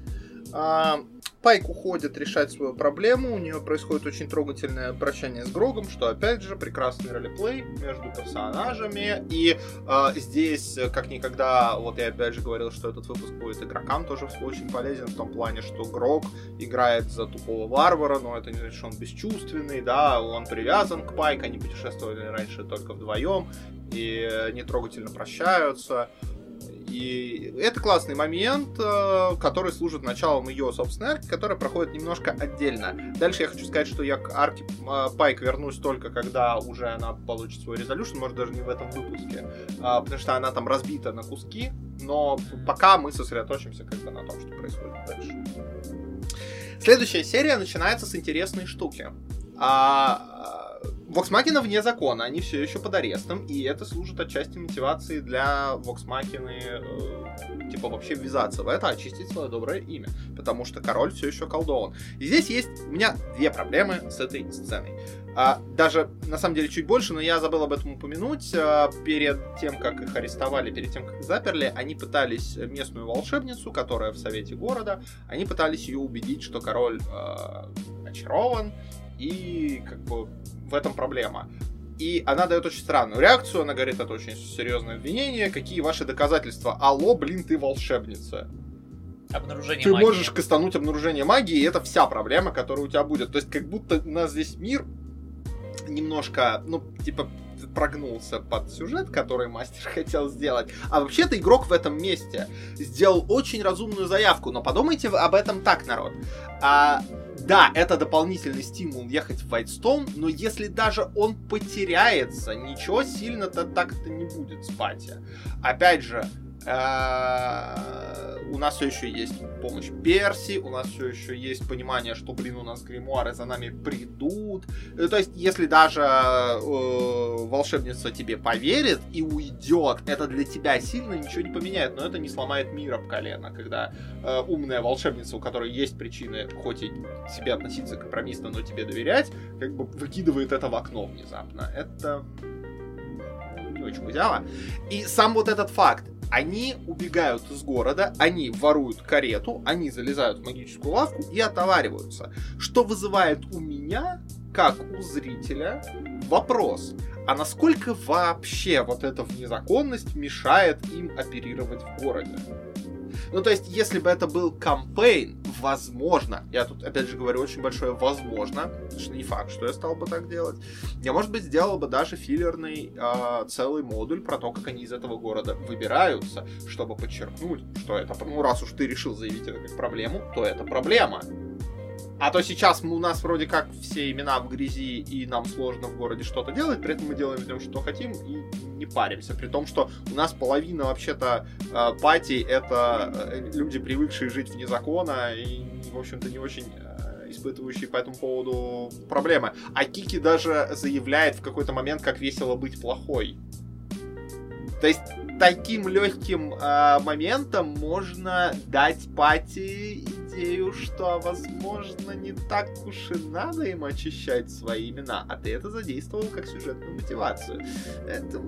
А, Пайк уходит решать свою проблему, у нее происходит очень трогательное прощание с Грогом, что опять же прекрасный ролеплей между персонажами. И э, здесь, как никогда, вот я опять же говорил, что этот выпуск будет игрокам тоже очень полезен в том плане, что Грог играет за тупого варвара, но это не значит, что он бесчувственный, да, он привязан к Пайк, они путешествовали раньше только вдвоем и нетрогательно прощаются. И это классный момент, э, который служит началом ее собственной арки, которая проходит немножко отдельно. Дальше я хочу сказать, что я к арке э, Пайк вернусь только когда уже она получит свой резолюшн, может даже не в этом выпуске, а, потому что она там разбита на куски, но пока мы сосредоточимся как бы на том, что происходит дальше. Следующая серия начинается с интересной штуки. А, Воксмакина вне закона, они все еще под арестом, и это служит отчасти мотивацией для Воксмакины, э, типа, вообще ввязаться в это, очистить свое доброе имя, потому что король все еще колдован. И здесь есть у меня две проблемы с этой сценой. А, даже, на самом деле, чуть больше, но я забыл об этом упомянуть. А, перед тем, как их арестовали, перед тем, как их заперли, они пытались местную волшебницу, которая в совете города, они пытались ее убедить, что король э, очарован, и как бы в этом проблема. И она дает очень странную реакцию, она говорит, это очень серьезное обвинение, какие ваши доказательства? Алло, блин, ты волшебница. Обнаружение ты магии. можешь кастануть обнаружение магии, и это вся проблема, которая у тебя будет. То есть, как будто у нас весь мир немножко, ну, типа, прогнулся под сюжет, который мастер хотел сделать. А вообще-то игрок в этом месте сделал очень разумную заявку, но подумайте об этом так, народ. А, да, это дополнительный стимул ехать в Whitestone, но если даже он потеряется, ничего сильно-то так-то не будет с пати. Опять же, у нас все еще есть помощь Перси, у нас все еще есть понимание, что, блин, у нас гримуары за нами придут. Э, то есть, если даже э, волшебница тебе поверит и уйдет, это для тебя сильно ничего не поменяет, но это не сломает мир об колено, когда э, умная волшебница, у которой есть причины, хоть и себе относиться компромиссно, но тебе доверять, как бы выкидывает это в окно внезапно. Это очень кузяво. И сам вот этот факт, они убегают из города, они воруют карету, они залезают в магическую лавку и отовариваются. Что вызывает у меня, как у зрителя, вопрос. А насколько вообще вот эта внезаконность мешает им оперировать в городе? Ну, то есть, если бы это был кампейн, возможно, я тут, опять же говорю, очень большое возможно, что не факт, что я стал бы так делать, я, может быть, сделал бы даже филлерный э, целый модуль про то, как они из этого города выбираются, чтобы подчеркнуть, что это, ну, раз уж ты решил заявить это как проблему, то это проблема. А то сейчас мы, у нас вроде как все имена в грязи, и нам сложно в городе что-то делать, при этом мы делаем нем, что хотим, и не паримся. При том, что у нас половина вообще-то э, пати это э, люди, привыкшие жить вне закона, и, в общем-то, не очень э, испытывающие по этому поводу проблемы. А Кики даже заявляет в какой-то момент, как весело быть плохой. То есть таким легким э, моментом можно дать пати идею, что, возможно, не так уж и надо им очищать свои имена, а ты это задействовал как сюжетную мотивацию. Это,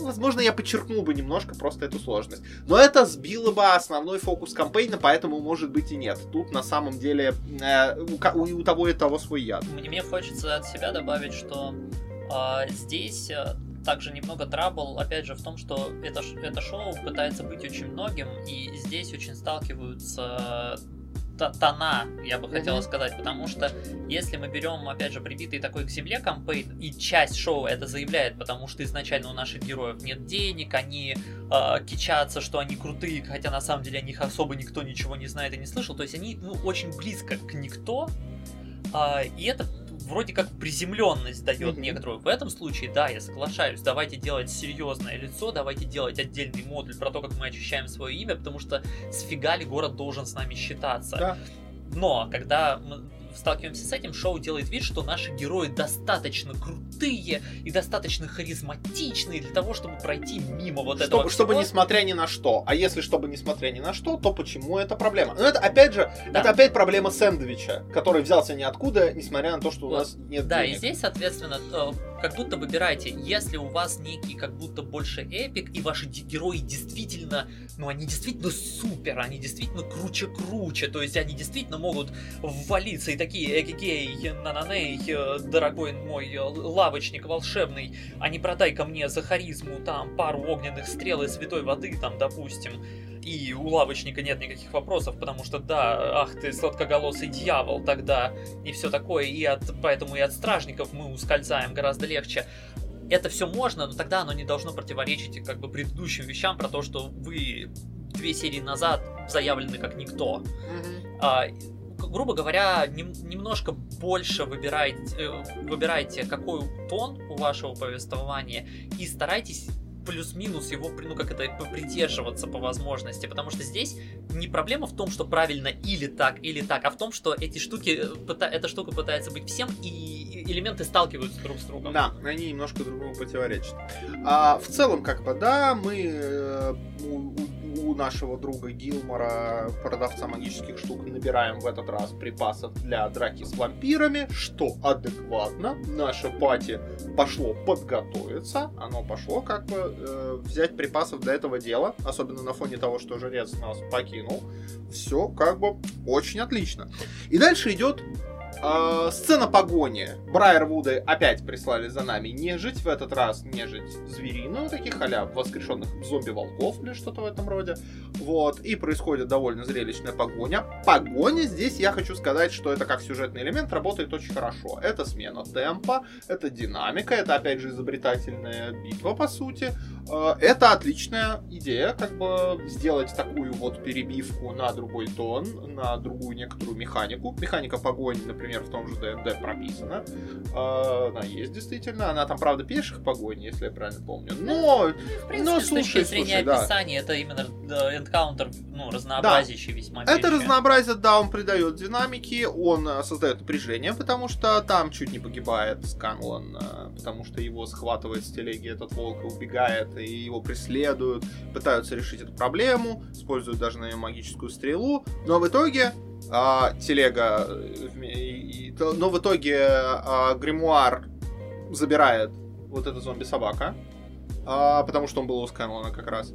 возможно, я подчеркнул бы немножко просто эту сложность. Но это сбило бы основной фокус кампейна, поэтому, может быть, и нет. Тут, на самом деле, э, у, у, у того и того свой яд. Мне, хочется от себя добавить, что э, здесь также немного трабл, опять же, в том, что это, это шоу пытается быть очень многим, и здесь очень сталкиваются тона, я бы хотела mm-hmm. сказать, потому что если мы берем, опять же, прибитый такой к земле кампейн, и часть шоу это заявляет, потому что изначально у наших героев нет денег, они э, кичатся, что они крутые, хотя на самом деле о них особо никто ничего не знает и не слышал, то есть они ну, очень близко к никто, э, и это вроде как приземленность дает mm-hmm. некоторую. В этом случае, да, я соглашаюсь, давайте делать серьезное лицо, давайте делать отдельный модуль про то, как мы очищаем свое имя, потому что с фига ли город должен с нами считаться. Да. Но когда сталкиваемся с этим, шоу делает вид, что наши герои достаточно крутые и достаточно харизматичные для того, чтобы пройти мимо вот чтобы, этого чтобы всего. несмотря ни на что. А если чтобы несмотря ни на что, то почему это проблема? Ну это опять же, Да. это опять проблема сэндвича, который взялся ниоткуда, несмотря на то, что у Вот. нас нет Да, и денег. здесь, соответственно, э, как будто выбирайте, если у вас некий как будто больше эпик, и ваши герои действительно, ну они действительно супер, они действительно круче-круче, то есть они действительно могут ввалиться и такие, эгегей, нананей, э, дорогой мой э, лавочник волшебный, а не продай ко мне за харизму там пару огненных стрел и святой воды, там, допустим, и у лавочника нет никаких вопросов, потому что да, ах ты сладкоголосый дьявол тогда, и все такое, и от, поэтому и от стражников мы ускользаем гораздо легче. Это все можно, но тогда оно не должно противоречить как бы предыдущим вещам про то, что вы две серии назад заявлены как никто. Мгм. А, грубо говоря, нем- немножко больше выбирайте, э, выбирайте, какой тон у вашего повествования, и старайтесь плюс-минус его, ну как это, придерживаться по возможности, потому что здесь не проблема в том, что правильно или так, или так, а в том, что эти штуки, э, эта штука пытается быть всем, и элементы сталкиваются друг с другом. Да, они немножко друг другу противоречат. А, в целом, как бы, да, мы э, у, нашего друга Гилмора, продавца магических штук, набираем в этот раз припасов для драки с вампирами, что адекватно. Наше пати пошло подготовиться, оно пошло как бы э, взять припасов для этого дела, особенно на фоне того, что жрец нас покинул. Все как бы очень отлично. И дальше идет а, сцена погони. Брайервуды опять прислали за нами нежить, в этот раз нежить звериную, таких а воскрешенных зомби-волков или что-то в этом роде. Вот, и происходит довольно зрелищная погоня. Погоня здесь, я хочу сказать, что это как сюжетный элемент работает очень хорошо. Это смена темпа, это динамика, это опять же изобретательная битва, по сути. Э, Это отличная идея, как бы сделать такую вот перебивку на другой тон, на другую некоторую механику. Механика погони, например, в том же ДНД прописана. Э, Она есть действительно. Она там, правда, пеших погонь, если я правильно помню. Но В принципе, Ну, с слушай, точки зрения слушай, да. описания, это именно да, энкаунтер, ну, разнообразящий весьма это вещи. разнообразие, да, он придает динамики, он э, создает напряжение, потому что там чуть не погибает Сканлан, э, потому что его схватывает с телеги этот волк и убегает, и его преследуют, пытаются решить эту проблему, используют даже на нее магическую стрелу, но в итоге а, телега, э, но в итоге а, гримуар забирает вот эта зомби-собака, а, потому что он был у Сканлана как раз.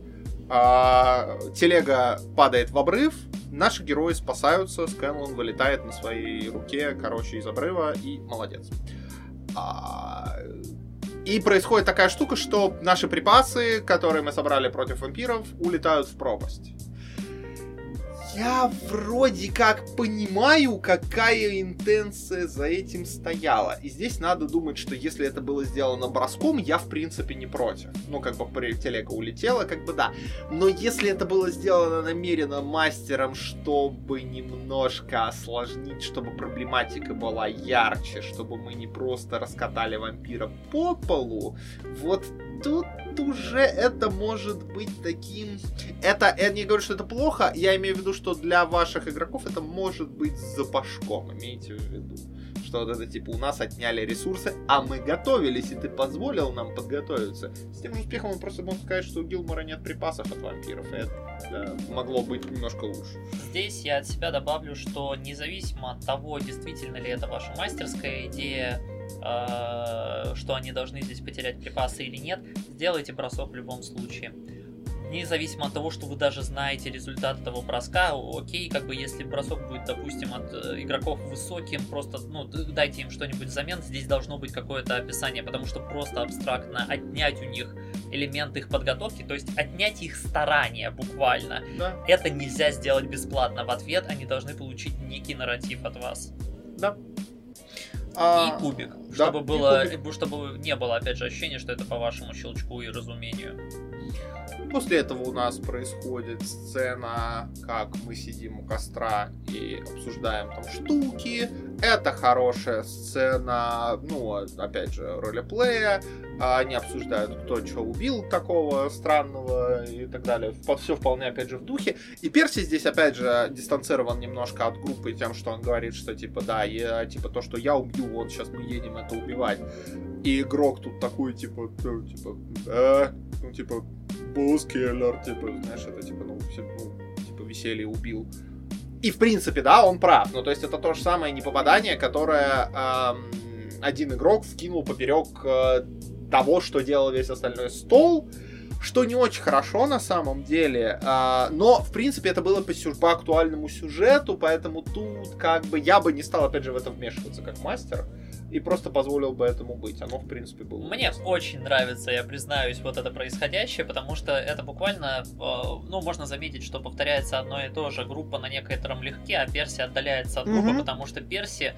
А, телега падает в обрыв, наши герои спасаются, Скэнлон вылетает на своей руке, короче, из обрыва, и молодец. А, и происходит такая штука, что наши припасы, которые мы собрали против вампиров, улетают в пропасть. Я вроде как понимаю, какая интенция за этим стояла. И здесь надо думать, что если это было сделано броском, я в принципе не против. Ну, как бы телега улетела, как бы да. Но если это было сделано намеренно мастером, чтобы немножко осложнить, чтобы проблематика была ярче, чтобы мы не просто раскатали вампира по полу, вот тут уже это может быть таким... Это, я не говорю, что это плохо, я имею в виду, что для ваших игроков это может быть запашком, имейте в виду. Что вот это типа у нас отняли ресурсы, а мы готовились, и ты позволил нам подготовиться. С тем же успехом он просто мог сказать, что у Гилмора нет припасов от вампиров, и это да, могло быть немножко лучше. Здесь я от себя добавлю, что независимо от того, действительно ли это ваша мастерская идея, э, что они должны здесь потерять припасы или нет, сделайте бросок в любом случае. Независимо от того, что вы даже знаете результат этого броска, окей, как бы если бросок будет, допустим, от э, игроков высоким, просто, ну, дайте им что-нибудь взамен, здесь должно быть какое-то описание, потому что просто абстрактно отнять у них элемент их подготовки, то есть отнять их старания буквально, Да, это нельзя сделать бесплатно. В ответ они должны получить некий нарратив от вас. да. И А, кубик. да, чтобы и было. кубик. Чтобы не было, опять же, ощущения, что это по вашему щелчку и разумению. После этого у нас происходит сцена, как мы сидим у костра и обсуждаем там штуки. Это хорошая сцена, ну, опять же, ролеплея. Они обсуждают, кто что убил такого странного и так далее. Все вполне, опять же, в духе. И Перси здесь, опять же, дистанцирован немножко от группы тем, что он говорит, что, типа, да, я, типа, то, что я убью, вот, сейчас мы едем это убивать. И игрок тут такой, типа, ну, типа, э, ну, типа, босс-киллер, типа, знаешь, это, типа, ну, все, ну, типа, веселье убил. И, в принципе, да, он прав. Ну, то есть, это то же самое непопадание, которое эм, один игрок вкинул поперек э, того, что делал весь остальной стол, что не очень хорошо на самом деле, а, но в принципе это было по, сюж- по актуальному сюжету, поэтому тут как бы я бы не стал опять же в это вмешиваться как мастер и просто позволил бы этому быть. Оно, в принципе, было. Мне очень нравится, я признаюсь, вот это происходящее, потому что это буквально, э, ну, можно заметить, что повторяется одно и то же. Группа на некотором легке, а Перси отдаляется от группы, Мгм. потому что Перси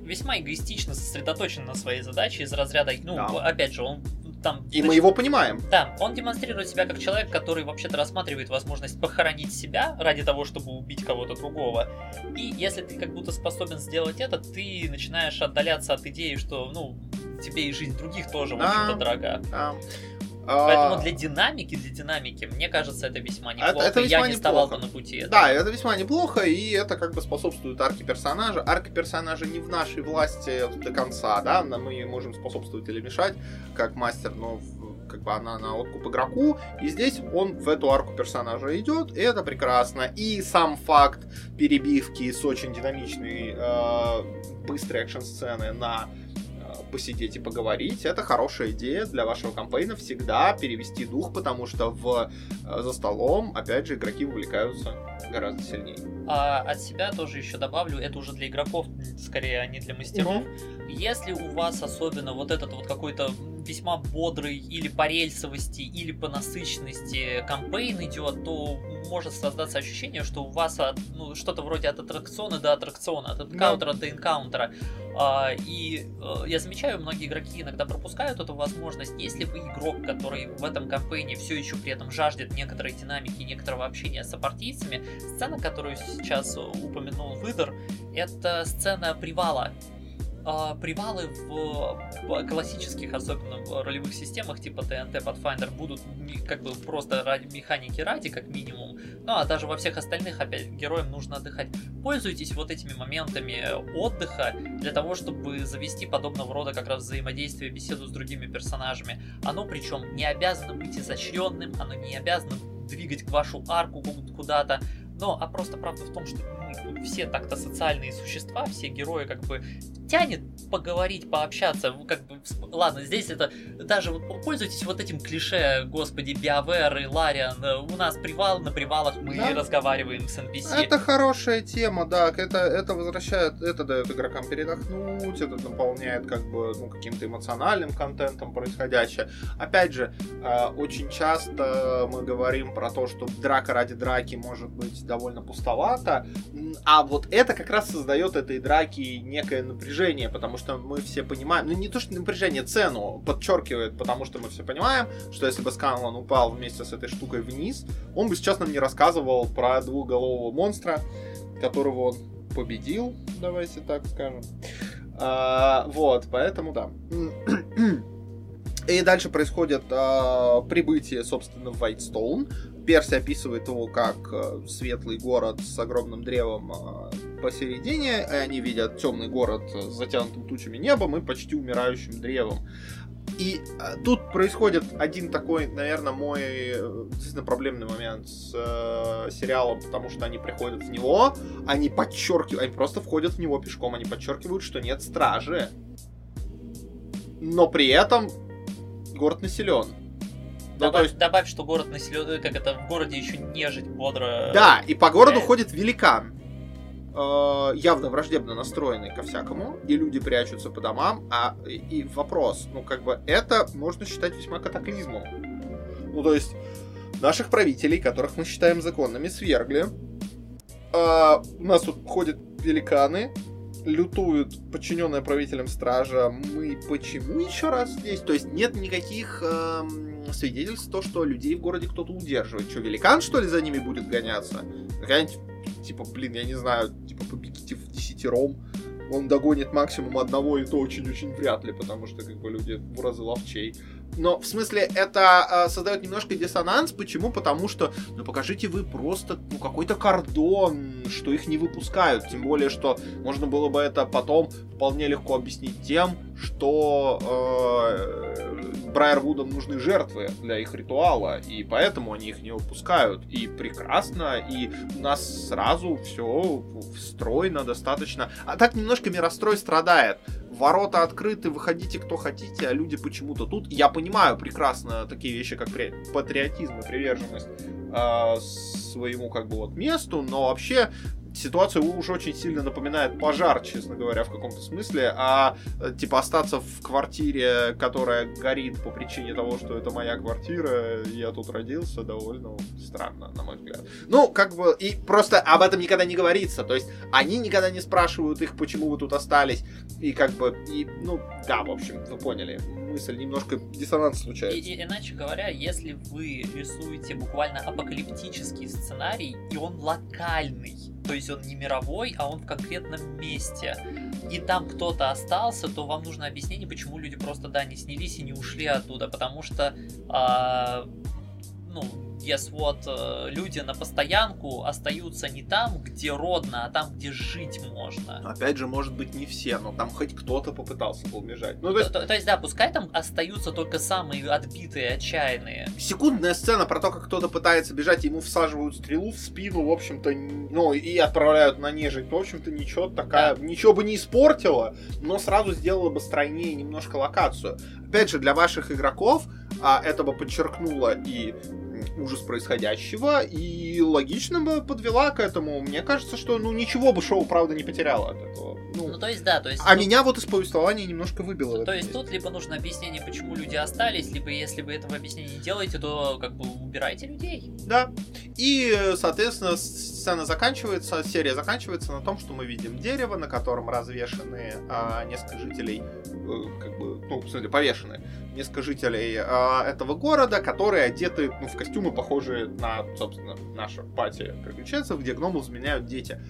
весьма эгоистично сосредоточен на своей задаче из разряда, ну, Да. опять же, он там... И мы его понимаем. Да, он демонстрирует себя как человек, который вообще-то рассматривает возможность похоронить себя ради того, чтобы убить кого-то другого. И если ты как будто способен сделать это, ты начинаешь отдаляться от идеи, что, ну, тебе и жизнь других тоже, в Да. общем-то, дорога. Да. Поэтому А, для динамики, для динамики, мне кажется, это весьма Это- неплохо. это Я весьма не вставал бы неплохо. на пути этого. Да, это весьма неплохо, и это как бы способствует арке персонажа. Арка персонажа не в нашей власти до конца, да, мы можем способствовать или мешать, как мастер, но как бы она на откуп игроку, и здесь он в эту арку персонажа идет, и это прекрасно. И сам факт перебивки с очень динамичной э, быстрой экшн-сцены на посидеть и поговорить, это хорошая идея для вашего кампейна всегда перевести дух, потому что в э, за столом, опять же, игроки вовлекаются гораздо сильнее. А от себя тоже еще добавлю, это уже для игроков, скорее, а не для мастеров. Если у вас особенно вот этот вот какой-то весьма бодрый или по рельсовости, или по насыщенности кампейн идет, то может создаться ощущение, что у вас от, ну, что-то вроде от аттракциона до аттракциона, от энкаунтера до энкаунтера. А, и э, я замечаю, многие игроки иногда пропускают эту возможность. Если вы игрок, который в этом кампейне все еще при этом жаждет некоторой динамики, некоторого общения с сопартийцами, сцена, которую сейчас упомянул Выдор, это сцена привала. А, привалы в, классических, особенно в ролевых системах типа TNT Pathfinder, будут как бы просто ради механики ради, как минимум. Ну а даже во всех остальных, опять, героям нужно отдыхать. Пользуйтесь вот этими моментами отдыха для того, чтобы завести подобного рода как раз взаимодействие, беседу с другими персонажами. Оно причем не обязано быть изощренным, оно не обязано двигать вашу арку ку- куда-то. Но, а просто правда в том, что мы все так-то социальные существа, все герои как бы тянет поговорить, пообщаться. Как бы, ладно, здесь это даже вот пользуйтесь вот этим клише, господи, Биовер и Лариан. э, У нас привал, на привалах мы Да. разговариваем с NPC. Это хорошая тема, да, это, это возвращает, это дает игрокам передохнуть, это наполняет как бы ну, каким-то эмоциональным контентом происходящее. Опять же, э, очень часто мы говорим про то, что драка ради драки может быть довольно пустовато, а вот это как раз создает этой драки некое напряжение, потому что мы все понимаем, ну не то что напряжение, цену подчеркивает, потому что мы все понимаем, что если бы Сканлан упал вместе с этой штукой вниз, он бы сейчас нам не рассказывал про двухголового монстра, которого он победил, давайте так скажем. А, вот, поэтому да. И дальше происходит а, прибытие, собственно, в Вайтстоун. Перси описывает его как а, светлый город с огромным древом а, посередине, и они видят темный город с затянутым тучами небом и почти умирающим древом. И а, тут происходит один такой, наверное, мой э, действительно проблемный момент с э, сериалом, потому что они приходят в него, они подчеркивают, они просто входят в него пешком, они подчеркивают, что нет стражи. Но при этом город населен. Ну, то Добавь, есть, добавь, что город населен, как это, в городе еще нежить бодро. да, и по городу ходит великан. Э, явно враждебно настроенный ко всякому, и люди прячутся по домам, а и, вопрос, ну как бы это можно считать весьма катаклизмом. Ну то есть наших правителей, которых мы считаем законными, свергли. А, у нас тут ходят великаны, лютуют подчиненные правителям стража. Мы почему еще раз здесь? То есть нет никаких эм, свидетельство, то, что людей в городе кто-то удерживает. Что, великан, что ли, за ними будет гоняться? Какая-нибудь, типа, блин, я не знаю, типа, побегите в десятером, он догонит максимум одного, и то очень-очень вряд ли, потому что, как бы, люди в разы ловчей. Но, в смысле, это э, создает немножко диссонанс. Почему? Потому что, ну, покажите вы просто, ну, какой-то кордон, что их не выпускают. Тем более, что можно было бы это потом вполне легко объяснить тем, что э, Брайервудам нужны жертвы для их ритуала, и поэтому они их не выпускают. И прекрасно, и у нас сразу все встроено достаточно. А так немножко мирострой страдает ворота открыты, выходите кто хотите, а люди почему-то тут. Я понимаю прекрасно такие вещи, как патриотизм и приверженность э, своему как бы вот месту, но вообще ситуация уж очень сильно напоминает пожар, честно говоря, в каком-то смысле, а типа остаться в квартире, которая горит по причине того, что это моя квартира, я тут родился, довольно странно, на мой взгляд. Ну, как бы, и просто об этом никогда не говорится, то есть они никогда не спрашивают их, почему вы тут остались, и как бы, и, ну, да, в общем, вы поняли, мысль немножко диссонанс случается. И, и, иначе говоря, если вы рисуете буквально апокалиптический сценарий, и он локальный, то есть он не мировой, а он в конкретном месте, и там кто-то остался, то вам нужно объяснение, почему люди просто, да, не снялись и не ушли оттуда, потому что, а, ну, guess what, э, люди на постоянку остаются не там, где родно, а там, где жить можно. Опять же, может быть, не все, но там хоть кто-то попытался убежать. Ну, то, есть... То, то есть, да, пускай там остаются только самые отбитые, отчаянные. Секундная сцена про то, как кто-то пытается бежать, ему всаживают стрелу в спину, в общем-то, ну, и отправляют на нежить. В общем-то, ничего такая, да. ничего бы не испортило, но сразу сделала бы стройнее немножко локацию. Опять же, для ваших игроков а, это бы подчеркнуло и ужас происходящего и логично бы подвела к этому. Мне кажется, что ну ничего бы шоу, правда, не потеряло от этого. Ну, ну то есть, да, то есть... А тут... меня вот из повествования немножко выбило. То есть тут либо нужно объяснение, почему люди остались, либо если вы этого объяснения не делаете, то как бы убирайте людей. Да. И, соответственно, сцена заканчивается, серия заканчивается на том, что мы видим дерево, на котором развешаны а, несколько жителей, э, как бы, ну, в смысле, повешены несколько жителей а, этого города, которые одеты ну, в костюмы, похожие на, собственно, наша пати приключенцев, где гномов заменяют дети.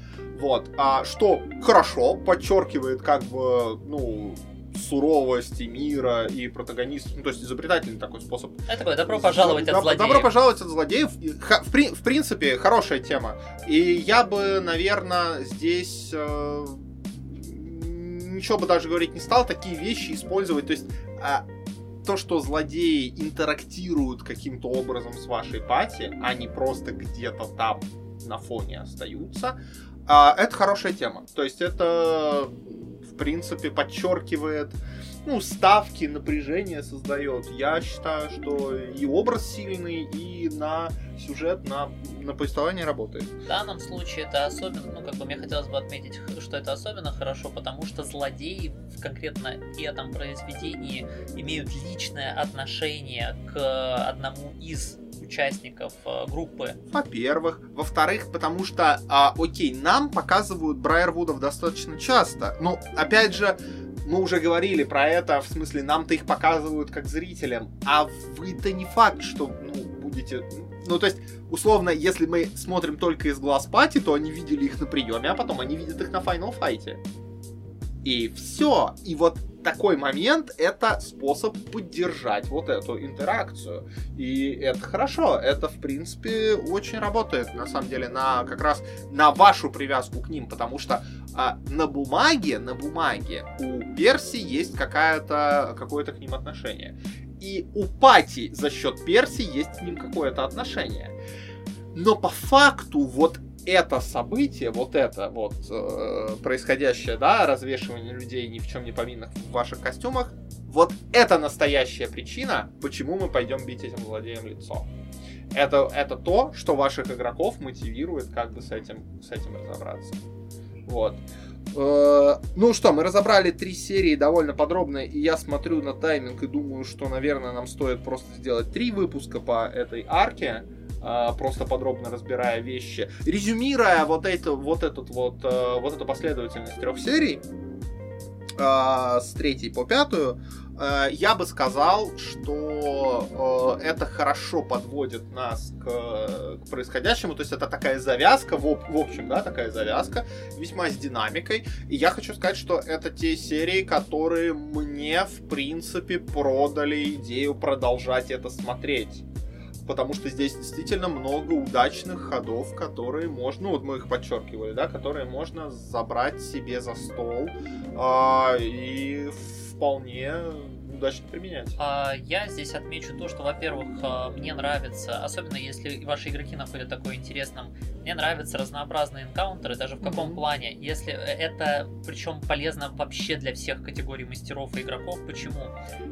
Вот. А, что хорошо, подчеркивает как бы, ну, суровости мира и протагонист, ну, то есть изобретательный такой способ. Это такое добро пожаловать от злодеев. Добро пожаловать от злодеев. В, в принципе, хорошая тема. И я бы, наверное, здесь э, ничего бы даже говорить не стал, такие вещи использовать. То есть э, то, что злодеи интерактируют каким-то образом с вашей пати, а не просто где-то там на фоне остаются, а, это хорошая тема. То есть это, в принципе, подчеркивает ну, ставки, напряжение создает. Я считаю, что и образ сильный, и на сюжет, на, на повествование работает. В данном случае это особенно, ну, как бы мне хотелось бы отметить, что это особенно хорошо, потому что злодеи в конкретно этом произведении имеют личное отношение к одному из участников э, группы. Во-первых. Во-вторых, потому что, а, окей, нам показывают Брайервудов достаточно часто. Но, опять же, мы уже говорили про это, в смысле, нам-то их показывают как зрителям, а вы-то не факт, что, ну, будете... Ну, то есть, условно, если мы смотрим только из глаз пати, то они видели их на приеме, а потом они видят их на Final Fight. И все. И вот такой момент это способ поддержать вот эту интеракцию. И это хорошо. Это, в принципе, очень работает, на самом деле, на как раз на вашу привязку к ним, потому что а, на бумаге, на бумаге у Перси есть какая-то, какое-то к ним отношение. И у Пати за счет Перси есть к ним какое-то отношение. Но по факту вот это событие, вот это вот э, происходящее, да, развешивание людей ни в чем не повинных в ваших костюмах, вот это настоящая причина, почему мы пойдем бить этим злодеям лицо. Это, это то, что ваших игроков мотивирует как бы с этим, с этим разобраться. Вот. Э, ну что, мы разобрали три серии довольно подробно, и я смотрю на тайминг и думаю, что, наверное, нам стоит просто сделать три выпуска по этой арке, просто подробно разбирая вещи. Резюмируя вот, это, вот, этот вот, э, вот эту последовательность трех серий, э, с третьей по пятую, э, я бы сказал, что э, это хорошо подводит нас к, к происходящему. То есть это такая завязка, в, в общем, да, такая завязка, весьма с динамикой. И я хочу сказать, что это те серии, которые мне, в принципе, продали идею продолжать это смотреть. Потому что здесь действительно много удачных ходов, которые можно, ну вот мы их подчеркивали, да, которые можно забрать себе за стол а, и вполне удачно применять. А, Я здесь отмечу то, что, во-первых, а, мне нравится, особенно если ваши игроки находят такое интересным, мне нравятся разнообразные энкаунтеры, даже в каком Мгм. плане. Если это, причем полезно вообще для всех категорий мастеров и игроков. Почему?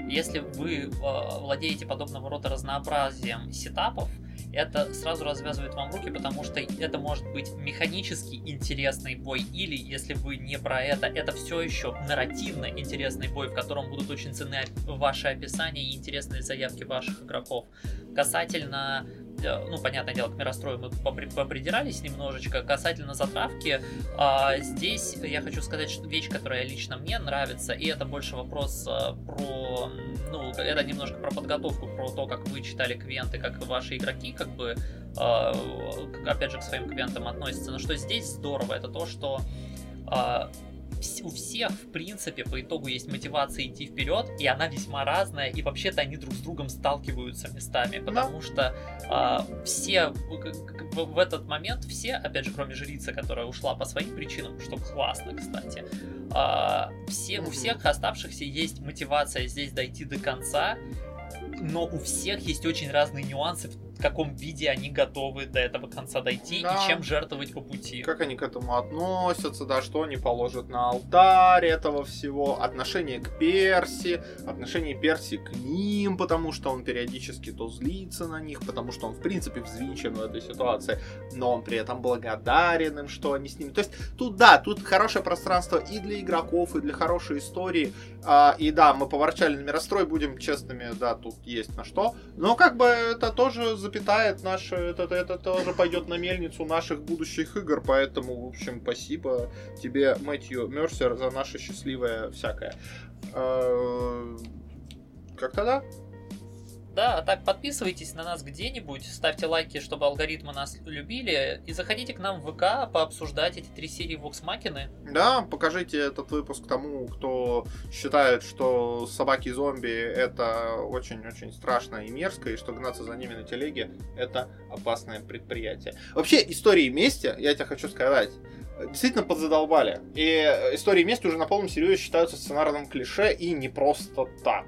Если вы а, владеете подобного рода разнообразием сетапов, это сразу развязывает вам руки, потому что это может быть механически интересный бой, или, если вы не про это, это все еще нарративно интересный бой, в котором будут очень ценны ваши описания и интересные заявки ваших игроков. Касательно, ну, понятное дело, к мирострою мы попри- попридирались немножечко, касательно затравки, а, здесь я хочу сказать, что вещь, которая лично мне нравится, и это больше вопрос а, про, ну, это немножко про подготовку, про то, как вы читали квенты, как ваши игроки, как бы, к- опять же, к своим квентам относятся. Но что здесь здорово, это то, что а, у всех, в принципе, по итогу есть мотивация идти вперед, и она весьма разная, и вообще-то они друг с другом сталкиваются местами, потому что а, все в, в- этот момент, все, опять же, кроме жрицы, которая ушла по своим причинам, что классно, кстати, а, все, у всех оставшихся есть мотивация здесь дойти до конца, но у всех есть очень разные нюансы, в каком виде они готовы до этого конца дойти Да. и чем жертвовать по пути. Как они к этому относятся, да, что они положат на алтарь этого всего, отношение к Перси, отношение Перси к ним, потому что он периодически то злится на них, потому что он, в принципе, взвинчен в этой ситуации, но он при этом благодарен им, что они с ними. То есть тут, да, тут хорошее пространство и для игроков, и для хорошей истории. А, и да, мы поворчали на мирострой, будем честными, да, тут есть на что. Но как бы это тоже запитает наше, это, это тоже пойдет на мельницу наших будущих игр, поэтому, в общем, спасибо тебе, Мэтью Мерсер, за наше счастливое всякое. Э, Как-то да? Да, а так подписывайтесь на нас где-нибудь, ставьте лайки, чтобы алгоритмы нас любили, и заходите к нам в ВК пообсуждать эти три серии Vox Machina. Да, покажите этот выпуск тому, кто считает, что собаки-зомби это очень-очень страшно и мерзко, и что гнаться за ними на телеге это опасное предприятие. Вообще, истории мести, я тебе хочу сказать, действительно подзадолбали. И истории мести уже на полном серьезе считаются сценарным клише и не просто так.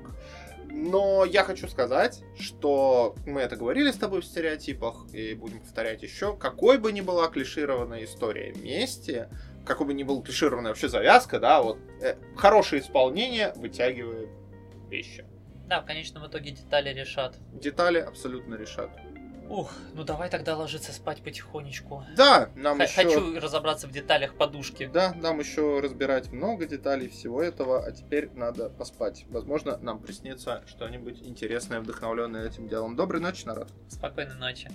Но я хочу сказать, что мы это говорили с тобой в стереотипах, и будем повторять еще, какой бы ни была клишированная история мести, какой бы ни была клишированная вообще завязка, да, вот э, хорошее исполнение вытягивает вещи. Да, в конечном итоге детали решат. Детали абсолютно решат. Ух, ну давай тогда ложиться спать потихонечку. Да, нам Х- еще... Хочу разобраться в деталях подушки. Да, нам еще разбирать много деталей всего этого, а теперь надо поспать. Возможно, нам приснится что-нибудь интересное, вдохновленное этим делом. Доброй ночи, народ. Спокойной ночи.